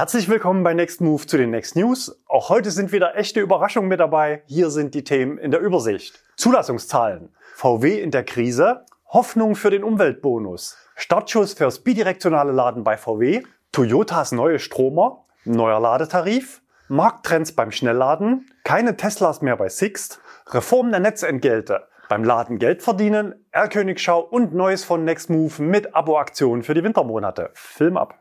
Herzlich willkommen bei Next Move zu den Next News. Auch heute sind wieder echte Überraschungen mit dabei. Hier sind die Themen in der Übersicht. Zulassungszahlen. VW in der Krise. Hoffnung für den Umweltbonus. Startschuss fürs bidirektionale Laden bei VW. Toyotas neue Stromer. Neuer Ladetarif. Markttrends beim Schnellladen. Keine Teslas mehr bei Sixt. Reform der Netzentgelte. Beim Laden Geld verdienen. R-Königschau und Neues von Next Move mit Abo-Aktionen für die Wintermonate. Film ab.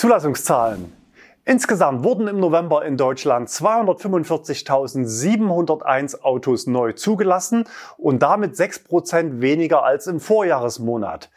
Zulassungszahlen. Insgesamt wurden im November in Deutschland 245.701 Autos neu zugelassen und damit 6% weniger als im Vorjahresmonat.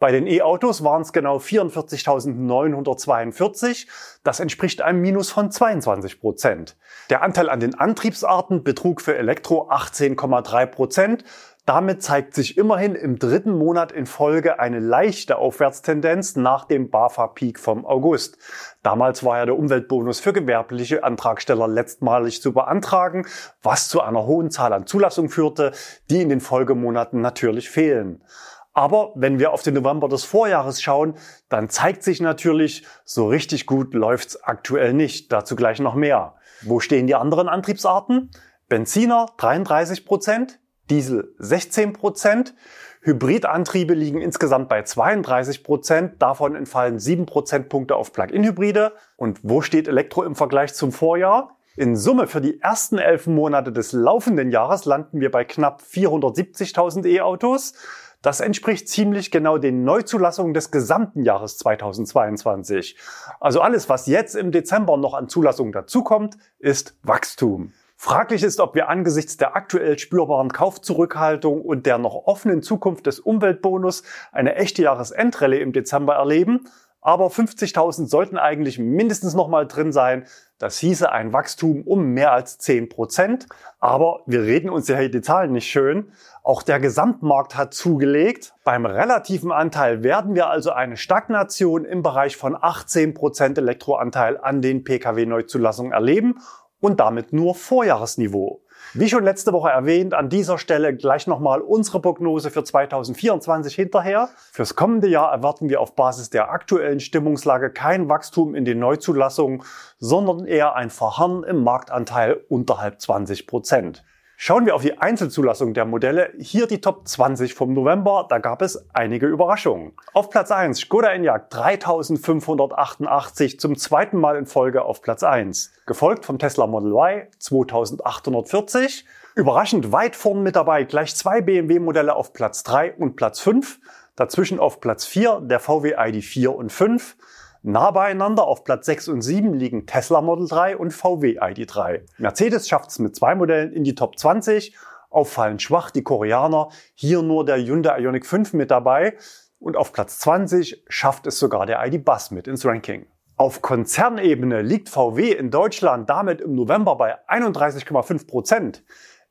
Bei den E-Autos waren es genau 44.942. Das entspricht einem Minus von 22 Prozent. Der Anteil an den Antriebsarten betrug für Elektro 18,3 Prozent. Damit zeigt sich immerhin im dritten Monat in Folge eine leichte Aufwärtstendenz nach dem BAFA-Peak vom August. Damals war ja der Umweltbonus für gewerbliche Antragsteller letztmalig zu beantragen, was zu einer hohen Zahl an Zulassungen führte, die in den Folgemonaten natürlich fehlen. Aber wenn wir auf den November des Vorjahres schauen, dann zeigt sich natürlich, so richtig gut läuft's aktuell nicht. Dazu gleich noch mehr. Wo stehen die anderen Antriebsarten? Benziner 33 Prozent, Diesel 16 Prozent. Hybridantriebe liegen insgesamt bei 32 Prozent. Davon entfallen 7 Prozentpunkte auf Plug-in-Hybride. Und wo steht Elektro im Vergleich zum Vorjahr? In Summe für die ersten elf Monate des laufenden Jahres landen wir bei knapp 470.000 E-Autos. Das entspricht ziemlich genau den Neuzulassungen des gesamten Jahres 2022. Also alles, was jetzt im Dezember noch an Zulassungen dazukommt, ist Wachstum. Fraglich ist, ob wir angesichts der aktuell spürbaren Kaufzurückhaltung und der noch offenen Zukunft des Umweltbonus eine echte Jahresendrallye im Dezember erleben. Aber 50.000 sollten eigentlich mindestens noch mal drin sein. Das hieße ein Wachstum um mehr als 10 Prozent. Aber wir reden uns ja hier die Zahlen nicht schön. Auch der Gesamtmarkt hat zugelegt. Beim relativen Anteil werden wir also eine Stagnation im Bereich von 18 Prozent Elektroanteil an den Pkw-Neuzulassungen erleben und damit nur Vorjahresniveau. Wie schon letzte Woche erwähnt, an dieser Stelle gleich nochmal unsere Prognose für 2024 hinterher. Fürs kommende Jahr erwarten wir auf Basis der aktuellen Stimmungslage kein Wachstum in den Neuzulassungen, sondern eher ein Verharren im Marktanteil unterhalb 20 Prozent. Schauen wir auf die Einzelzulassung der Modelle. Hier die Top 20 vom November. Da gab es einige Überraschungen. Auf Platz 1 Skoda Enyaq 3588 zum zweiten Mal in Folge auf Platz 1. Gefolgt vom Tesla Model Y 2840. Überraschend weit vorn mit dabei gleich zwei BMW Modelle auf Platz 3 und Platz 5. Dazwischen auf Platz 4 der VW ID4 und 5. Nah beieinander auf Platz 6 und 7 liegen Tesla Model 3 und VW ID3. Mercedes schafft es mit zwei Modellen in die Top 20. Auffallend schwach die Koreaner. Hier nur der Hyundai Ioniq 5 mit dabei. Und auf Platz 20 schafft es sogar der ID Bus mit ins Ranking. Auf Konzernebene liegt VW in Deutschland damit im November bei 31,5 Prozent.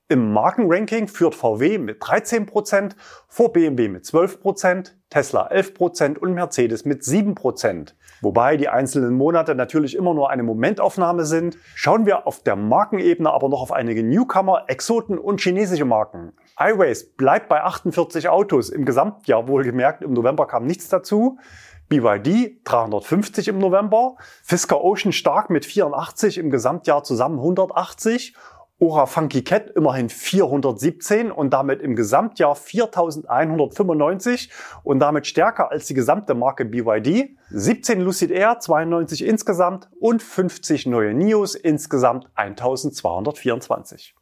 Im Markenranking führt VW mit 13%, vor BMW mit 12%, Tesla 11% und Mercedes mit 7%. Wobei die einzelnen Monate natürlich immer nur eine Momentaufnahme sind. Schauen wir auf der Markenebene aber noch auf einige Newcomer, Exoten und chinesische Marken. iWays bleibt bei 48 Autos im Gesamtjahr wohlgemerkt. Im November kam nichts dazu. BYD 350 im November, Fisker Ocean stark mit 84 im Gesamtjahr zusammen 180 Ora Funky Cat immerhin 417 und damit im Gesamtjahr 4195 und damit stärker als die gesamte Marke BYD. 17 Lucid Air 92 insgesamt und 50 neue Nios insgesamt 1224.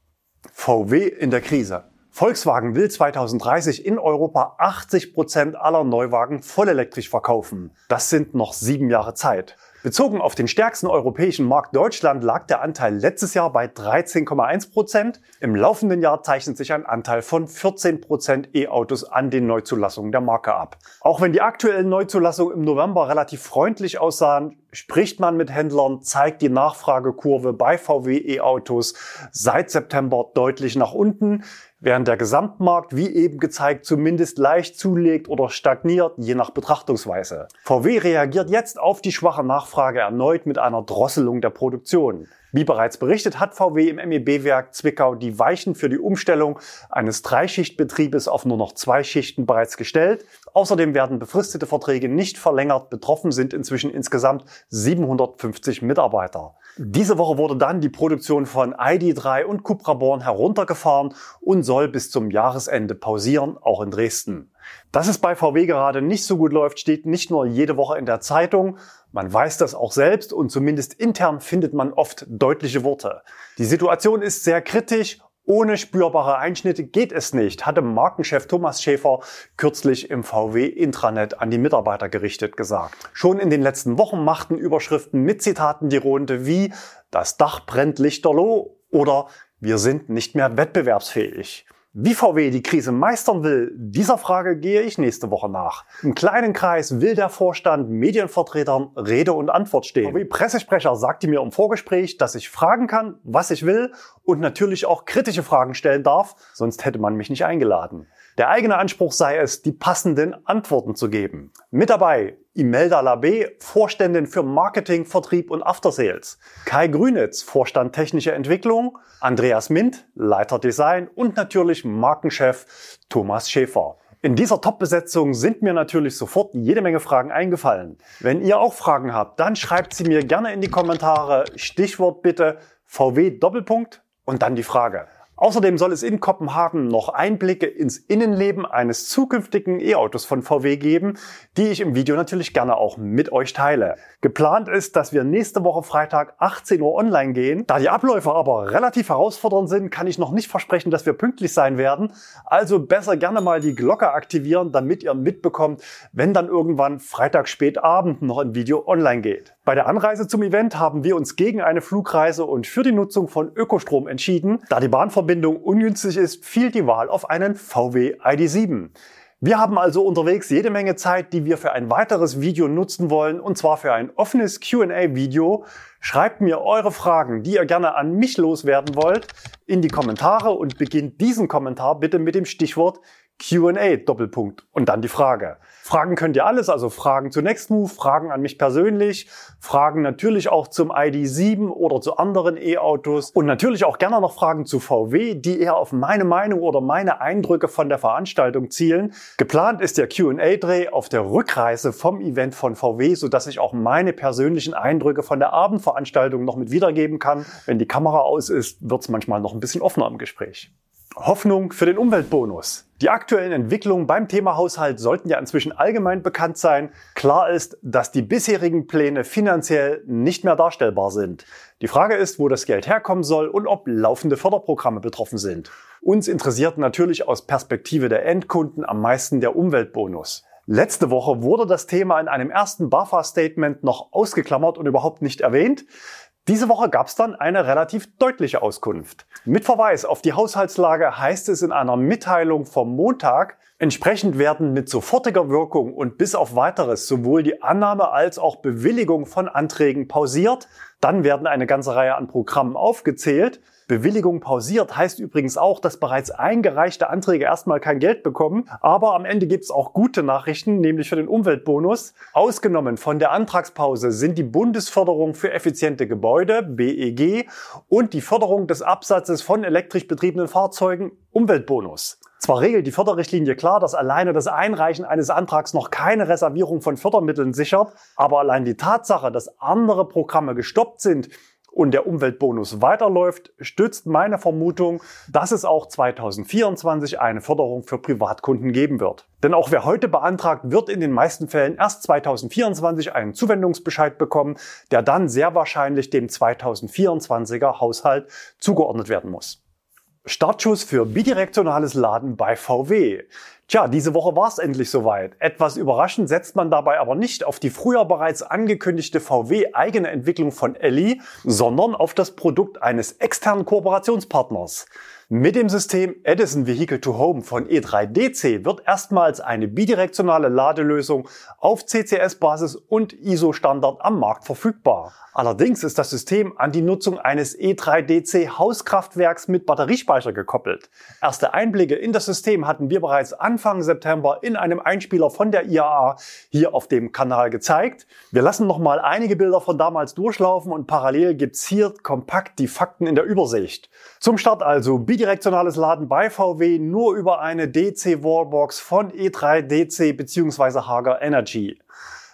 VW in der Krise. Volkswagen will 2030 in Europa 80 Prozent aller Neuwagen vollelektrisch verkaufen. Das sind noch sieben Jahre Zeit. Bezogen auf den stärksten europäischen Markt Deutschland lag der Anteil letztes Jahr bei 13,1 Prozent. Im laufenden Jahr zeichnet sich ein Anteil von 14 Prozent E-Autos an den Neuzulassungen der Marke ab. Auch wenn die aktuellen Neuzulassungen im November relativ freundlich aussahen, spricht man mit Händlern, zeigt die Nachfragekurve bei VW E-Autos seit September deutlich nach unten während der Gesamtmarkt, wie eben gezeigt, zumindest leicht zulegt oder stagniert, je nach Betrachtungsweise. VW reagiert jetzt auf die schwache Nachfrage erneut mit einer Drosselung der Produktion. Wie bereits berichtet, hat VW im MEB-Werk Zwickau die Weichen für die Umstellung eines Dreischichtbetriebes auf nur noch zwei Schichten bereits gestellt. Außerdem werden befristete Verträge nicht verlängert. Betroffen sind inzwischen insgesamt 750 Mitarbeiter. Diese Woche wurde dann die Produktion von ID3 und Cupra Born heruntergefahren und soll bis zum Jahresende pausieren, auch in Dresden. Dass es bei VW gerade nicht so gut läuft, steht nicht nur jede Woche in der Zeitung, man weiß das auch selbst und zumindest intern findet man oft deutliche Worte. Die Situation ist sehr kritisch ohne spürbare Einschnitte geht es nicht, hatte Markenchef Thomas Schäfer kürzlich im VW Intranet an die Mitarbeiter gerichtet gesagt. Schon in den letzten Wochen machten Überschriften mit Zitaten die Runde wie das Dach brennt lichterloh oder wir sind nicht mehr wettbewerbsfähig. Wie VW die Krise meistern will, dieser Frage gehe ich nächste Woche nach. Im kleinen Kreis will der Vorstand Medienvertretern Rede und Antwort stehen. VW-Pressesprecher sagte mir im Vorgespräch, dass ich fragen kann, was ich will und natürlich auch kritische Fragen stellen darf, sonst hätte man mich nicht eingeladen. Der eigene Anspruch sei es, die passenden Antworten zu geben. Mit dabei Imelda Labé, Vorständin für Marketing, Vertrieb und Aftersales. Kai Grünitz, Vorstand Technische Entwicklung. Andreas Mint, Leiter Design und natürlich Markenchef Thomas Schäfer. In dieser Top-Besetzung sind mir natürlich sofort jede Menge Fragen eingefallen. Wenn ihr auch Fragen habt, dann schreibt sie mir gerne in die Kommentare. Stichwort bitte VW Doppelpunkt und dann die Frage. Außerdem soll es in Kopenhagen noch Einblicke ins Innenleben eines zukünftigen E-Autos von VW geben, die ich im Video natürlich gerne auch mit euch teile. Geplant ist, dass wir nächste Woche Freitag 18 Uhr online gehen. Da die Abläufe aber relativ herausfordernd sind, kann ich noch nicht versprechen, dass wir pünktlich sein werden. Also besser gerne mal die Glocke aktivieren, damit ihr mitbekommt, wenn dann irgendwann Freitag spät Abend noch ein Video online geht. Bei der Anreise zum Event haben wir uns gegen eine Flugreise und für die Nutzung von Ökostrom entschieden. Da die Bahnverbindung ungünstig ist, fiel die Wahl auf einen VW ID7. Wir haben also unterwegs jede Menge Zeit, die wir für ein weiteres Video nutzen wollen, und zwar für ein offenes Q&A-Video. Schreibt mir eure Fragen, die ihr gerne an mich loswerden wollt, in die Kommentare und beginnt diesen Kommentar bitte mit dem Stichwort Q&A Doppelpunkt und dann die Frage. Fragen könnt ihr alles, also Fragen zu Nextmove, Fragen an mich persönlich, Fragen natürlich auch zum ID7 oder zu anderen E-Autos und natürlich auch gerne noch Fragen zu VW, die eher auf meine Meinung oder meine Eindrücke von der Veranstaltung zielen. Geplant ist der Q&A-Dreh auf der Rückreise vom Event von VW, sodass ich auch meine persönlichen Eindrücke von der Abendveranstaltung noch mit wiedergeben kann. Wenn die Kamera aus ist, wird es manchmal noch ein bisschen offener im Gespräch. Hoffnung für den Umweltbonus. Die aktuellen Entwicklungen beim Thema Haushalt sollten ja inzwischen allgemein bekannt sein. Klar ist, dass die bisherigen Pläne finanziell nicht mehr darstellbar sind. Die Frage ist, wo das Geld herkommen soll und ob laufende Förderprogramme betroffen sind. Uns interessiert natürlich aus Perspektive der Endkunden am meisten der Umweltbonus. Letzte Woche wurde das Thema in einem ersten BAFA-Statement noch ausgeklammert und überhaupt nicht erwähnt. Diese Woche gab es dann eine relativ deutliche Auskunft. Mit Verweis auf die Haushaltslage heißt es in einer Mitteilung vom Montag, entsprechend werden mit sofortiger Wirkung und bis auf weiteres sowohl die Annahme als auch Bewilligung von Anträgen pausiert, dann werden eine ganze Reihe an Programmen aufgezählt, Bewilligung pausiert heißt übrigens auch, dass bereits eingereichte Anträge erstmal kein Geld bekommen. Aber am Ende gibt es auch gute Nachrichten, nämlich für den Umweltbonus. Ausgenommen von der Antragspause sind die Bundesförderung für effiziente Gebäude, BEG, und die Förderung des Absatzes von elektrisch betriebenen Fahrzeugen, Umweltbonus. Zwar regelt die Förderrichtlinie klar, dass alleine das Einreichen eines Antrags noch keine Reservierung von Fördermitteln sichert, aber allein die Tatsache, dass andere Programme gestoppt sind, und der Umweltbonus weiterläuft, stützt meine Vermutung, dass es auch 2024 eine Förderung für Privatkunden geben wird. Denn auch wer heute beantragt, wird in den meisten Fällen erst 2024 einen Zuwendungsbescheid bekommen, der dann sehr wahrscheinlich dem 2024er Haushalt zugeordnet werden muss. Startschuss für bidirektionales Laden bei VW. Tja, diese Woche war es endlich soweit. Etwas überraschend setzt man dabei aber nicht auf die früher bereits angekündigte VW-eigene Entwicklung von Elli, sondern auf das Produkt eines externen Kooperationspartners. Mit dem System Edison Vehicle to Home von E3DC wird erstmals eine bidirektionale Ladelösung auf CCS-Basis und ISO-Standard am Markt verfügbar. Allerdings ist das System an die Nutzung eines E3DC Hauskraftwerks mit Batteriespeicher gekoppelt. Erste Einblicke in das System hatten wir bereits Anfang September in einem Einspieler von der IAA hier auf dem Kanal gezeigt. Wir lassen nochmal einige Bilder von damals durchlaufen und parallel gibt's hier kompakt die Fakten in der Übersicht. Zum Start also bidirektionales Laden bei VW nur über eine DC Wallbox von E3DC bzw. Hager Energy.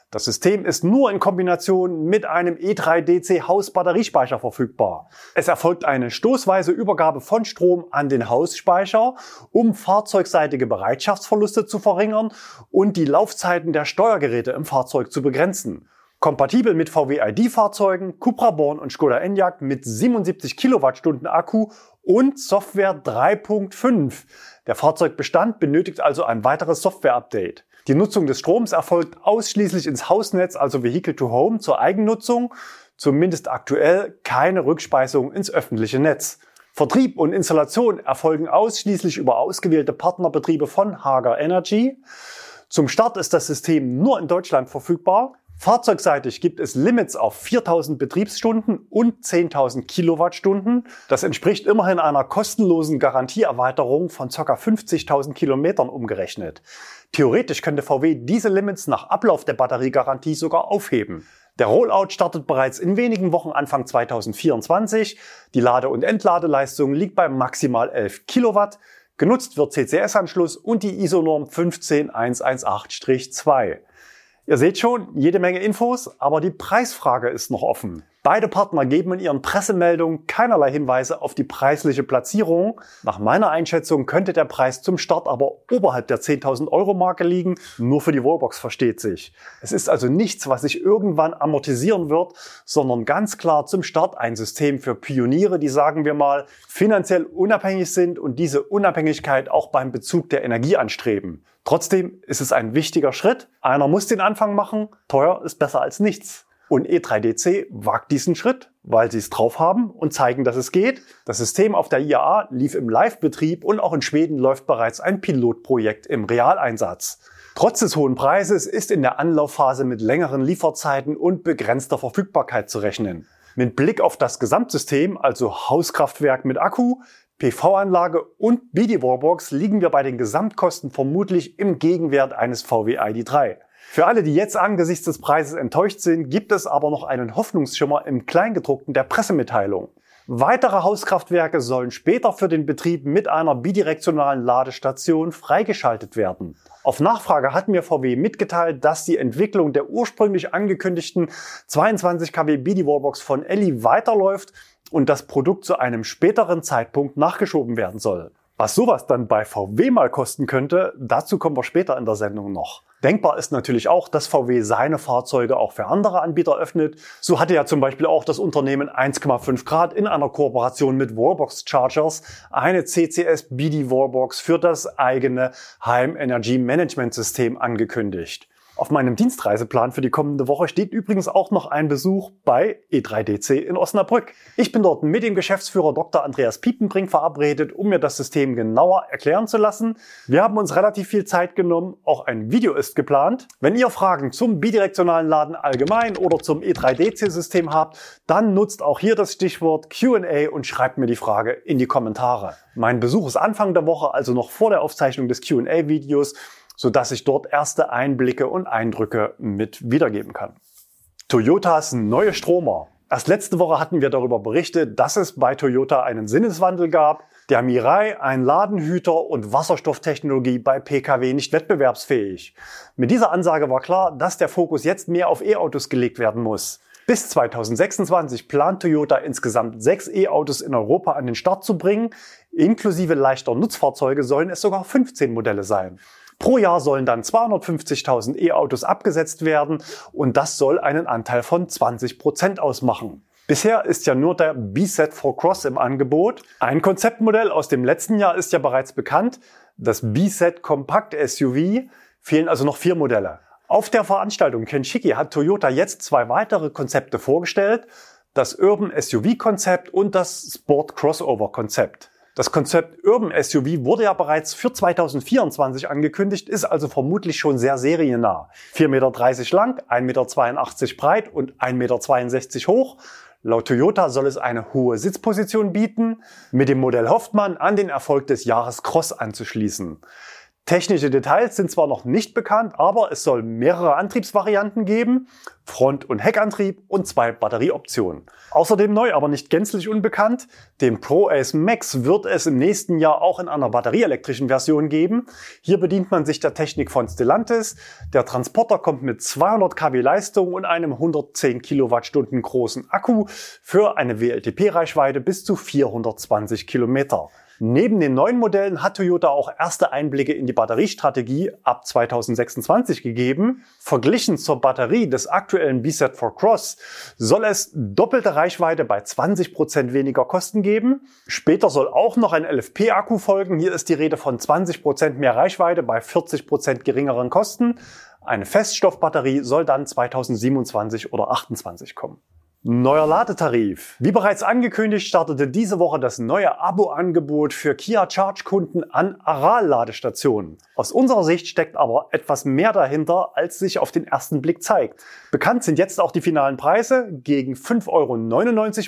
Das System ist nur in Kombination mit einem E3DC Hausbatteriespeicher verfügbar. Es erfolgt eine stoßweise Übergabe von Strom an den Hausspeicher, um fahrzeugseitige Bereitschaftsverluste zu verringern und die Laufzeiten der Steuergeräte im Fahrzeug zu begrenzen. Kompatibel mit VW ID-Fahrzeugen, Cupra Born und Skoda Enyaq mit 77 Kilowattstunden Akku und Software 3.5. Der Fahrzeugbestand benötigt also ein weiteres Software-Update. Die Nutzung des Stroms erfolgt ausschließlich ins Hausnetz, also Vehicle to Home zur Eigennutzung, zumindest aktuell keine Rückspeisung ins öffentliche Netz. Vertrieb und Installation erfolgen ausschließlich über ausgewählte Partnerbetriebe von Hager Energy. Zum Start ist das System nur in Deutschland verfügbar. Fahrzeugseitig gibt es Limits auf 4000 Betriebsstunden und 10.000 Kilowattstunden. Das entspricht immerhin einer kostenlosen Garantieerweiterung von ca. 50.000 Kilometern umgerechnet. Theoretisch könnte VW diese Limits nach Ablauf der Batteriegarantie sogar aufheben. Der Rollout startet bereits in wenigen Wochen Anfang 2024. Die Lade- und Entladeleistung liegt bei maximal 11 Kilowatt. Genutzt wird CCS-Anschluss und die ISO-Norm 15118-2. Ihr seht schon, jede Menge Infos, aber die Preisfrage ist noch offen. Beide Partner geben in ihren Pressemeldungen keinerlei Hinweise auf die preisliche Platzierung. Nach meiner Einschätzung könnte der Preis zum Start aber oberhalb der 10.000 Euro Marke liegen. Nur für die Wallbox versteht sich. Es ist also nichts, was sich irgendwann amortisieren wird, sondern ganz klar zum Start ein System für Pioniere, die sagen wir mal finanziell unabhängig sind und diese Unabhängigkeit auch beim Bezug der Energie anstreben. Trotzdem ist es ein wichtiger Schritt. Einer muss den Anfang machen. Teuer ist besser als nichts. Und E3DC wagt diesen Schritt, weil sie es drauf haben und zeigen, dass es geht. Das System auf der IAA lief im Live-Betrieb und auch in Schweden läuft bereits ein Pilotprojekt im Realeinsatz. Trotz des hohen Preises ist in der Anlaufphase mit längeren Lieferzeiten und begrenzter Verfügbarkeit zu rechnen. Mit Blick auf das Gesamtsystem, also Hauskraftwerk mit Akku, PV-Anlage und BD-Wallbox liegen wir bei den Gesamtkosten vermutlich im Gegenwert eines VW ID3. Für alle, die jetzt angesichts des Preises enttäuscht sind, gibt es aber noch einen Hoffnungsschimmer im Kleingedruckten der Pressemitteilung. Weitere Hauskraftwerke sollen später für den Betrieb mit einer bidirektionalen Ladestation freigeschaltet werden. Auf Nachfrage hat mir VW mitgeteilt, dass die Entwicklung der ursprünglich angekündigten 22 kW BD-Wallbox von Elli weiterläuft und das Produkt zu einem späteren Zeitpunkt nachgeschoben werden soll. Was sowas dann bei VW mal kosten könnte, dazu kommen wir später in der Sendung noch. Denkbar ist natürlich auch, dass VW seine Fahrzeuge auch für andere Anbieter öffnet. So hatte ja zum Beispiel auch das Unternehmen 1,5 Grad in einer Kooperation mit Wallbox Chargers eine CCS BD Wallbox für das eigene Heim Energy Management System angekündigt. Auf meinem Dienstreiseplan für die kommende Woche steht übrigens auch noch ein Besuch bei E3DC in Osnabrück. Ich bin dort mit dem Geschäftsführer Dr. Andreas Piepenbrink verabredet, um mir das System genauer erklären zu lassen. Wir haben uns relativ viel Zeit genommen, auch ein Video ist geplant. Wenn ihr Fragen zum bidirektionalen Laden allgemein oder zum E3DC-System habt, dann nutzt auch hier das Stichwort Q&A und schreibt mir die Frage in die Kommentare. Mein Besuch ist Anfang der Woche, also noch vor der Aufzeichnung des Q&A-Videos sodass ich dort erste Einblicke und Eindrücke mit wiedergeben kann. Toyotas neue Stromer. Erst letzte Woche hatten wir darüber berichtet, dass es bei Toyota einen Sinneswandel gab. Der Mirai, ein Ladenhüter und Wasserstofftechnologie bei Pkw nicht wettbewerbsfähig. Mit dieser Ansage war klar, dass der Fokus jetzt mehr auf E-Autos gelegt werden muss. Bis 2026 plant Toyota insgesamt sechs E-Autos in Europa an den Start zu bringen. Inklusive leichter Nutzfahrzeuge sollen es sogar 15 Modelle sein. Pro Jahr sollen dann 250.000 E-Autos abgesetzt werden und das soll einen Anteil von 20 Prozent ausmachen. Bisher ist ja nur der B-Set 4 Cross im Angebot. Ein Konzeptmodell aus dem letzten Jahr ist ja bereits bekannt. Das B-Set Kompakt SUV fehlen also noch vier Modelle. Auf der Veranstaltung Kenshiki hat Toyota jetzt zwei weitere Konzepte vorgestellt. Das Urban SUV Konzept und das Sport Crossover Konzept. Das Konzept Urban SUV wurde ja bereits für 2024 angekündigt, ist also vermutlich schon sehr seriennah. 4,30 Meter lang, 1,82 Meter breit und 1,62 Meter hoch. Laut Toyota soll es eine hohe Sitzposition bieten, mit dem Modell hofft man, an den Erfolg des Jahres Cross anzuschließen. Technische Details sind zwar noch nicht bekannt, aber es soll mehrere Antriebsvarianten geben, Front- und Heckantrieb und zwei Batterieoptionen. Außerdem neu, aber nicht gänzlich unbekannt, den Pro Ace Max wird es im nächsten Jahr auch in einer batterieelektrischen Version geben. Hier bedient man sich der Technik von Stellantis. Der Transporter kommt mit 200 kW Leistung und einem 110 Kilowattstunden großen Akku für eine WLTP-Reichweite bis zu 420 Kilometer. Neben den neuen Modellen hat Toyota auch erste Einblicke in die Batteriestrategie ab 2026 gegeben. Verglichen zur Batterie des aktuellen BZ4 Cross soll es doppelte Reichweite bei 20 Prozent weniger Kosten geben. Später soll auch noch ein LFP-Akku folgen. Hier ist die Rede von 20 Prozent mehr Reichweite bei 40 Prozent geringeren Kosten. Eine Feststoffbatterie soll dann 2027 oder 2028 kommen. Neuer Ladetarif. Wie bereits angekündigt, startete diese Woche das neue Abo-Angebot für Kia Charge-Kunden an Aral-Ladestationen. Aus unserer Sicht steckt aber etwas mehr dahinter, als sich auf den ersten Blick zeigt. Bekannt sind jetzt auch die finalen Preise. Gegen 5,99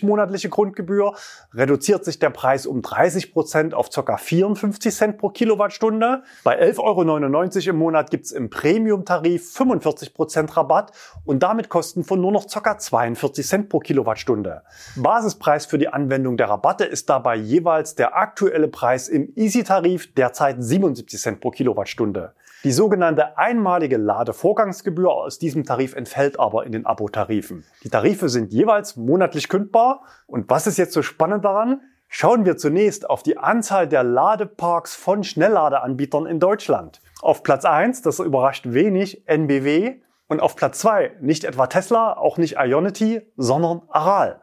Euro monatliche Grundgebühr reduziert sich der Preis um 30 Prozent auf ca. 54 Cent pro Kilowattstunde. Bei 11,99 Euro im Monat gibt's im Premium-Tarif 45 Prozent Rabatt und damit Kosten von nur noch ca. 42 Cent Cent pro Kilowattstunde. Basispreis für die Anwendung der Rabatte ist dabei jeweils der aktuelle Preis im Easy-Tarif, derzeit 77 Cent pro Kilowattstunde. Die sogenannte einmalige Ladevorgangsgebühr aus diesem Tarif entfällt aber in den Abo-Tarifen. Die Tarife sind jeweils monatlich kündbar. Und was ist jetzt so spannend daran? Schauen wir zunächst auf die Anzahl der Ladeparks von Schnellladeanbietern in Deutschland. Auf Platz 1, das überrascht wenig, NBW und auf Platz zwei nicht etwa Tesla, auch nicht Ionity, sondern Aral.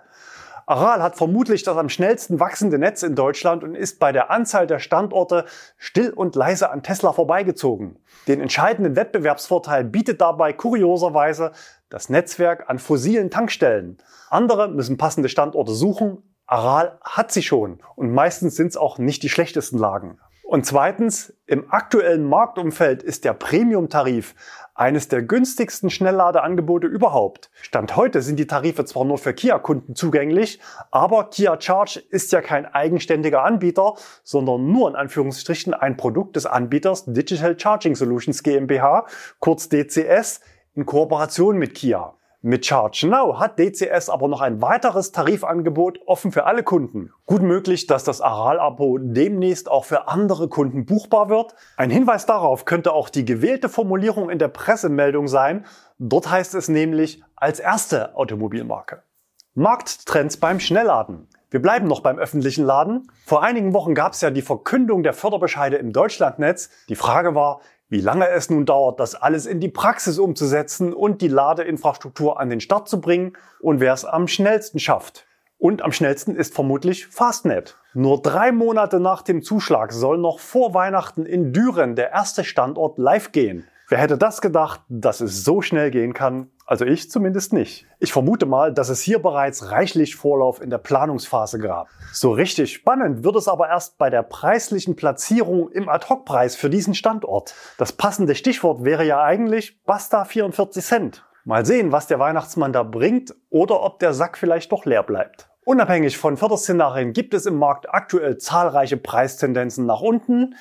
Aral hat vermutlich das am schnellsten wachsende Netz in Deutschland und ist bei der Anzahl der Standorte still und leise an Tesla vorbeigezogen. Den entscheidenden Wettbewerbsvorteil bietet dabei kurioserweise das Netzwerk an fossilen Tankstellen. Andere müssen passende Standorte suchen. Aral hat sie schon und meistens sind es auch nicht die schlechtesten Lagen. Und zweitens, im aktuellen Marktumfeld ist der Premium-Tarif eines der günstigsten Schnellladeangebote überhaupt. Stand heute sind die Tarife zwar nur für Kia-Kunden zugänglich, aber Kia Charge ist ja kein eigenständiger Anbieter, sondern nur in Anführungsstrichen ein Produkt des Anbieters Digital Charging Solutions GmbH, kurz DCS, in Kooperation mit Kia. Mit Charge Now hat DCS aber noch ein weiteres Tarifangebot offen für alle Kunden. Gut möglich, dass das Aral-Abo demnächst auch für andere Kunden buchbar wird. Ein Hinweis darauf könnte auch die gewählte Formulierung in der Pressemeldung sein. Dort heißt es nämlich als erste Automobilmarke. Markttrends beim Schnellladen. Wir bleiben noch beim öffentlichen Laden. Vor einigen Wochen gab es ja die Verkündung der Förderbescheide im Deutschlandnetz. Die Frage war, wie lange es nun dauert, das alles in die Praxis umzusetzen und die Ladeinfrastruktur an den Start zu bringen und wer es am schnellsten schafft. Und am schnellsten ist vermutlich Fastnet. Nur drei Monate nach dem Zuschlag soll noch vor Weihnachten in Düren der erste Standort live gehen. Wer hätte das gedacht, dass es so schnell gehen kann? Also ich zumindest nicht. Ich vermute mal, dass es hier bereits reichlich Vorlauf in der Planungsphase gab. So richtig spannend wird es aber erst bei der preislichen Platzierung im Ad-Hoc-Preis für diesen Standort. Das passende Stichwort wäre ja eigentlich Basta 44 Cent. Mal sehen, was der Weihnachtsmann da bringt oder ob der Sack vielleicht doch leer bleibt. Unabhängig von Förderszenarien gibt es im Markt aktuell zahlreiche Preistendenzen nach unten.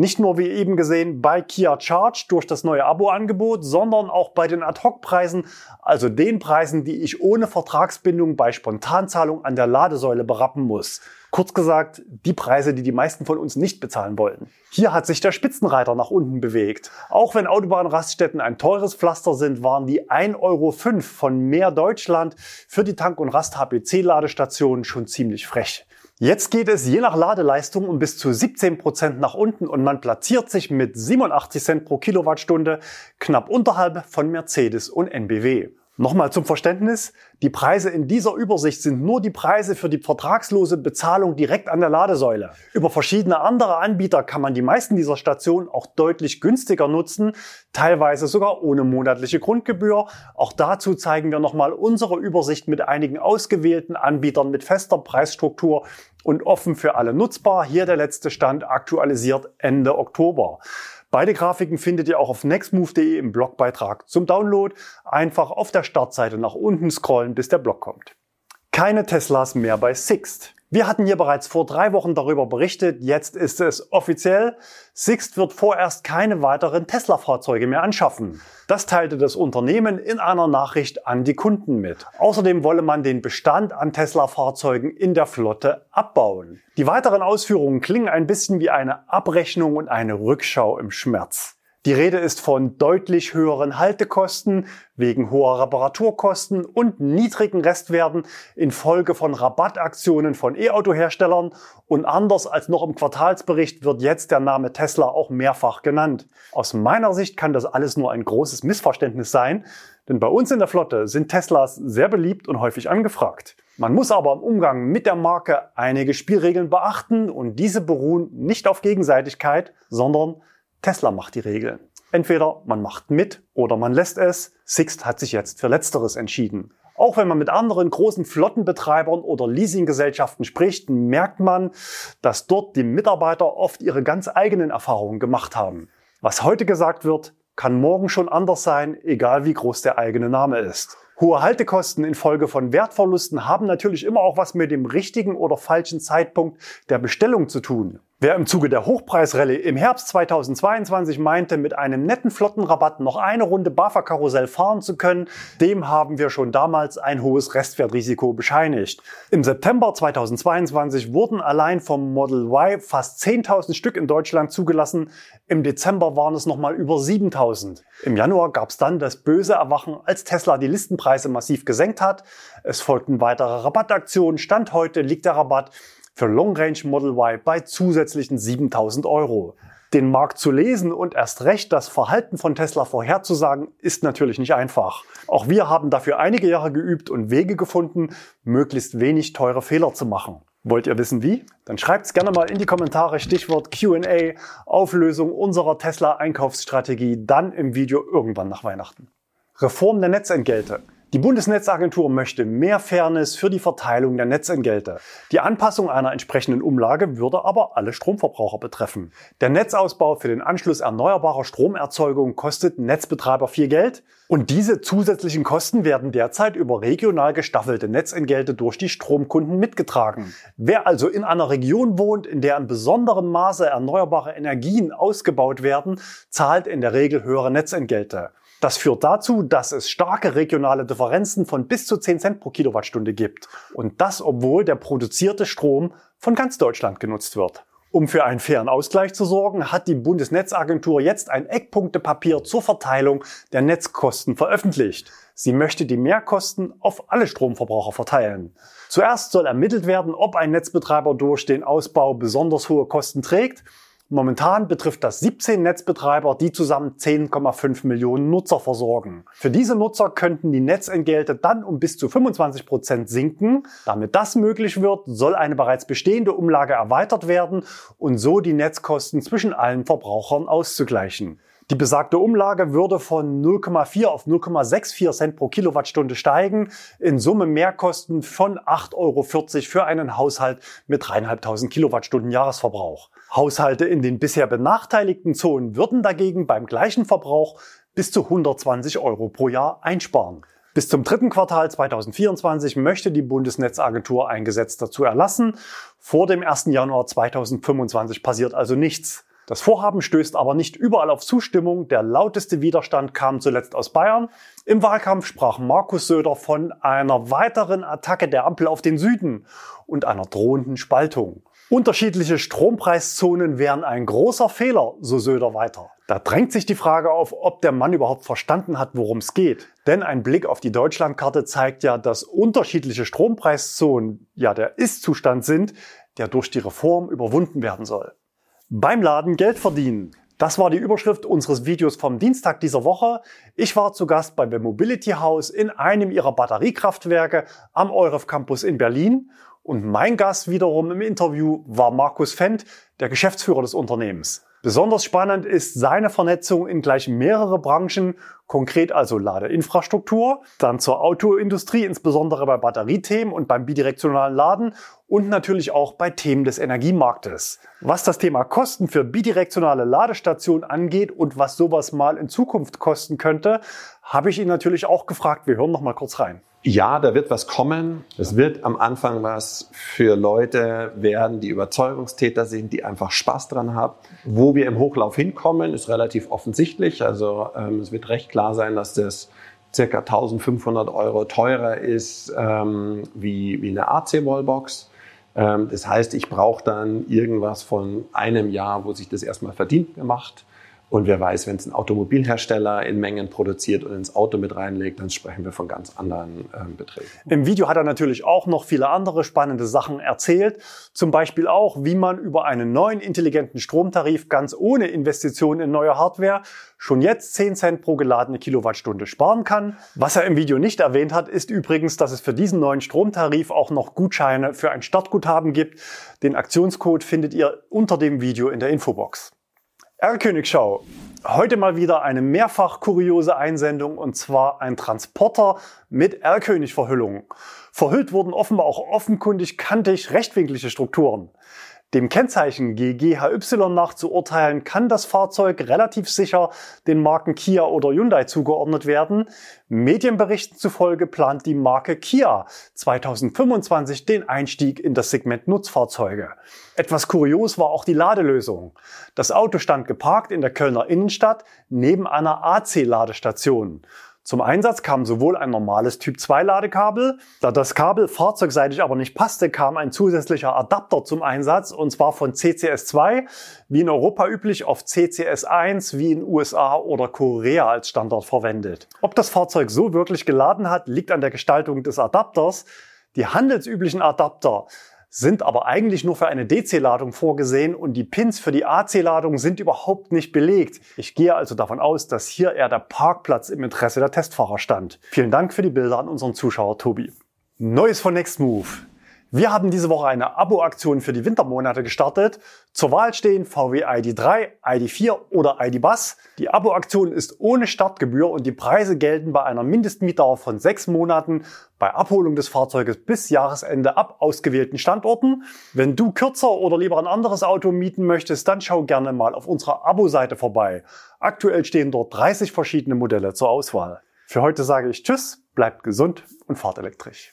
Nicht nur wie eben gesehen bei Kia Charge durch das neue Abo-Angebot, sondern auch bei den Ad-Hoc-Preisen, also den Preisen, die ich ohne Vertragsbindung bei Spontanzahlung an der Ladesäule berappen muss. Kurz gesagt, die Preise, die die meisten von uns nicht bezahlen wollen. Hier hat sich der Spitzenreiter nach unten bewegt. Auch wenn Autobahnraststätten ein teures Pflaster sind, waren die 1,05 Euro von Mehr Deutschland für die Tank- und Rast-HPC-Ladestationen schon ziemlich frech. Jetzt geht es je nach Ladeleistung um bis zu 17 Prozent nach unten und man platziert sich mit 87 Cent pro Kilowattstunde knapp unterhalb von Mercedes und NBW. Nochmal zum Verständnis, die Preise in dieser Übersicht sind nur die Preise für die vertragslose Bezahlung direkt an der Ladesäule. Über verschiedene andere Anbieter kann man die meisten dieser Stationen auch deutlich günstiger nutzen, teilweise sogar ohne monatliche Grundgebühr. Auch dazu zeigen wir nochmal unsere Übersicht mit einigen ausgewählten Anbietern mit fester Preisstruktur und offen für alle nutzbar. Hier der letzte Stand aktualisiert Ende Oktober. Beide Grafiken findet ihr auch auf nextmove.de im Blogbeitrag zum Download. Einfach auf der Startseite nach unten scrollen, bis der Blog kommt. Keine Teslas mehr bei Sixt. Wir hatten hier bereits vor drei Wochen darüber berichtet, jetzt ist es offiziell. Sixt wird vorerst keine weiteren Tesla-Fahrzeuge mehr anschaffen. Das teilte das Unternehmen in einer Nachricht an die Kunden mit. Außerdem wolle man den Bestand an Tesla-Fahrzeugen in der Flotte abbauen. Die weiteren Ausführungen klingen ein bisschen wie eine Abrechnung und eine Rückschau im Schmerz. Die Rede ist von deutlich höheren Haltekosten wegen hoher Reparaturkosten und niedrigen Restwerten infolge von Rabattaktionen von E-Auto-Herstellern und anders als noch im Quartalsbericht wird jetzt der Name Tesla auch mehrfach genannt. Aus meiner Sicht kann das alles nur ein großes Missverständnis sein, denn bei uns in der Flotte sind Teslas sehr beliebt und häufig angefragt. Man muss aber im Umgang mit der Marke einige Spielregeln beachten und diese beruhen nicht auf Gegenseitigkeit, sondern Tesla macht die Regeln. Entweder man macht mit oder man lässt es. Sixt hat sich jetzt für Letzteres entschieden. Auch wenn man mit anderen großen Flottenbetreibern oder Leasinggesellschaften spricht, merkt man, dass dort die Mitarbeiter oft ihre ganz eigenen Erfahrungen gemacht haben. Was heute gesagt wird, kann morgen schon anders sein, egal wie groß der eigene Name ist. Hohe Haltekosten infolge von Wertverlusten haben natürlich immer auch was mit dem richtigen oder falschen Zeitpunkt der Bestellung zu tun. Wer im Zuge der Hochpreisrallye im Herbst 2022 meinte, mit einem netten Flottenrabatt noch eine Runde BAFA-Karussell fahren zu können, dem haben wir schon damals ein hohes Restwertrisiko bescheinigt. Im September 2022 wurden allein vom Model Y fast 10.000 Stück in Deutschland zugelassen. Im Dezember waren es nochmal über 7.000. Im Januar gab es dann das böse Erwachen, als Tesla die Listenpreise massiv gesenkt hat. Es folgten weitere Rabattaktionen. Stand heute liegt der Rabatt für Long Range Model Y bei zusätzlichen 7000 Euro. Den Markt zu lesen und erst recht das Verhalten von Tesla vorherzusagen, ist natürlich nicht einfach. Auch wir haben dafür einige Jahre geübt und Wege gefunden, möglichst wenig teure Fehler zu machen. Wollt ihr wissen wie? Dann schreibt's gerne mal in die Kommentare Stichwort Q&A, Auflösung unserer Tesla Einkaufsstrategie, dann im Video irgendwann nach Weihnachten. Reform der Netzentgelte. Die Bundesnetzagentur möchte mehr Fairness für die Verteilung der Netzentgelte. Die Anpassung einer entsprechenden Umlage würde aber alle Stromverbraucher betreffen. Der Netzausbau für den Anschluss erneuerbarer Stromerzeugung kostet Netzbetreiber viel Geld und diese zusätzlichen Kosten werden derzeit über regional gestaffelte Netzentgelte durch die Stromkunden mitgetragen. Wer also in einer Region wohnt, in der in besonderem Maße erneuerbare Energien ausgebaut werden, zahlt in der Regel höhere Netzentgelte. Das führt dazu, dass es starke regionale Differenzen von bis zu 10 Cent pro Kilowattstunde gibt. Und das, obwohl der produzierte Strom von ganz Deutschland genutzt wird. Um für einen fairen Ausgleich zu sorgen, hat die Bundesnetzagentur jetzt ein Eckpunktepapier zur Verteilung der Netzkosten veröffentlicht. Sie möchte die Mehrkosten auf alle Stromverbraucher verteilen. Zuerst soll ermittelt werden, ob ein Netzbetreiber durch den Ausbau besonders hohe Kosten trägt Momentan betrifft das 17 Netzbetreiber, die zusammen 10,5 Millionen Nutzer versorgen. Für diese Nutzer könnten die Netzentgelte dann um bis zu 25 Prozent sinken. Damit das möglich wird, soll eine bereits bestehende Umlage erweitert werden und so die Netzkosten zwischen allen Verbrauchern auszugleichen. Die besagte Umlage würde von 0,4 auf 0,64 Cent pro Kilowattstunde steigen, in Summe Mehrkosten von 8,40 Euro für einen Haushalt mit 3.500 Kilowattstunden Jahresverbrauch. Haushalte in den bisher benachteiligten Zonen würden dagegen beim gleichen Verbrauch bis zu 120 Euro pro Jahr einsparen. Bis zum dritten Quartal 2024 möchte die Bundesnetzagentur ein Gesetz dazu erlassen. Vor dem 1. Januar 2025 passiert also nichts. Das Vorhaben stößt aber nicht überall auf Zustimmung. Der lauteste Widerstand kam zuletzt aus Bayern. Im Wahlkampf sprach Markus Söder von einer weiteren Attacke der Ampel auf den Süden und einer drohenden Spaltung. Unterschiedliche Strompreiszonen wären ein großer Fehler, so Söder weiter. Da drängt sich die Frage auf, ob der Mann überhaupt verstanden hat, worum es geht. Denn ein Blick auf die Deutschlandkarte zeigt ja, dass unterschiedliche Strompreiszonen ja der Ist-Zustand sind, der durch die Reform überwunden werden soll. Beim Laden Geld verdienen. Das war die Überschrift unseres Videos vom Dienstag dieser Woche. Ich war zu Gast beim Mobility House in einem ihrer Batteriekraftwerke am EUREF Campus in Berlin. Und mein Gast wiederum im Interview war Markus Fendt, der Geschäftsführer des Unternehmens. Besonders spannend ist seine Vernetzung in gleich mehrere Branchen, konkret also Ladeinfrastruktur, dann zur Autoindustrie, insbesondere bei Batteriethemen und beim bidirektionalen Laden und natürlich auch bei Themen des Energiemarktes. Was das Thema Kosten für bidirektionale Ladestationen angeht und was sowas mal in Zukunft kosten könnte, habe ich ihn natürlich auch gefragt. Wir hören noch mal kurz rein. Ja, da wird was kommen. Es wird am Anfang was für Leute werden, die Überzeugungstäter sind, die einfach Spaß dran haben. Wo wir im Hochlauf hinkommen, ist relativ offensichtlich. Also ähm, es wird recht klar sein, dass das circa 1500 Euro teurer ist ähm, wie, wie eine AC-Wallbox. Ähm, das heißt, ich brauche dann irgendwas von einem Jahr, wo sich das erstmal verdient gemacht und wer weiß, wenn es ein Automobilhersteller in Mengen produziert und ins Auto mit reinlegt, dann sprechen wir von ganz anderen ähm, Beträgen. Im Video hat er natürlich auch noch viele andere spannende Sachen erzählt. Zum Beispiel auch, wie man über einen neuen intelligenten Stromtarif ganz ohne Investitionen in neue Hardware schon jetzt 10 Cent pro geladene Kilowattstunde sparen kann. Was er im Video nicht erwähnt hat, ist übrigens, dass es für diesen neuen Stromtarif auch noch Gutscheine für ein Startguthaben gibt. Den Aktionscode findet ihr unter dem Video in der Infobox. R-Königschau. Heute mal wieder eine mehrfach kuriose Einsendung und zwar ein Transporter mit R-König-Verhüllung. Verhüllt wurden offenbar auch offenkundig kantig rechtwinklige Strukturen. Dem Kennzeichen GGHY nach zu urteilen, kann das Fahrzeug relativ sicher den Marken Kia oder Hyundai zugeordnet werden. Medienberichten zufolge plant die Marke Kia 2025 den Einstieg in das Segment Nutzfahrzeuge. Etwas kurios war auch die Ladelösung. Das Auto stand geparkt in der Kölner Innenstadt neben einer AC-Ladestation. Zum Einsatz kam sowohl ein normales Typ 2 Ladekabel, da das Kabel fahrzeugseitig aber nicht passte, kam ein zusätzlicher Adapter zum Einsatz und zwar von CCS2, wie in Europa üblich auf CCS1, wie in USA oder Korea als Standard verwendet. Ob das Fahrzeug so wirklich geladen hat, liegt an der Gestaltung des Adapters. Die handelsüblichen Adapter sind aber eigentlich nur für eine DC-Ladung vorgesehen und die Pins für die AC-Ladung sind überhaupt nicht belegt. Ich gehe also davon aus, dass hier eher der Parkplatz im Interesse der Testfahrer stand. Vielen Dank für die Bilder an unseren Zuschauer Tobi. Neues von Nextmove. Wir haben diese Woche eine Abo-Aktion für die Wintermonate gestartet. Zur Wahl stehen VW ID3, ID4 oder ID-Bus. Die Abo-Aktion ist ohne Startgebühr und die Preise gelten bei einer Mindestmietdauer von sechs Monaten bei Abholung des Fahrzeuges bis Jahresende ab ausgewählten Standorten. Wenn du kürzer oder lieber ein anderes Auto mieten möchtest, dann schau gerne mal auf unserer Abo-Seite vorbei. Aktuell stehen dort 30 verschiedene Modelle zur Auswahl. Für heute sage ich Tschüss, bleibt gesund und fahrt elektrisch.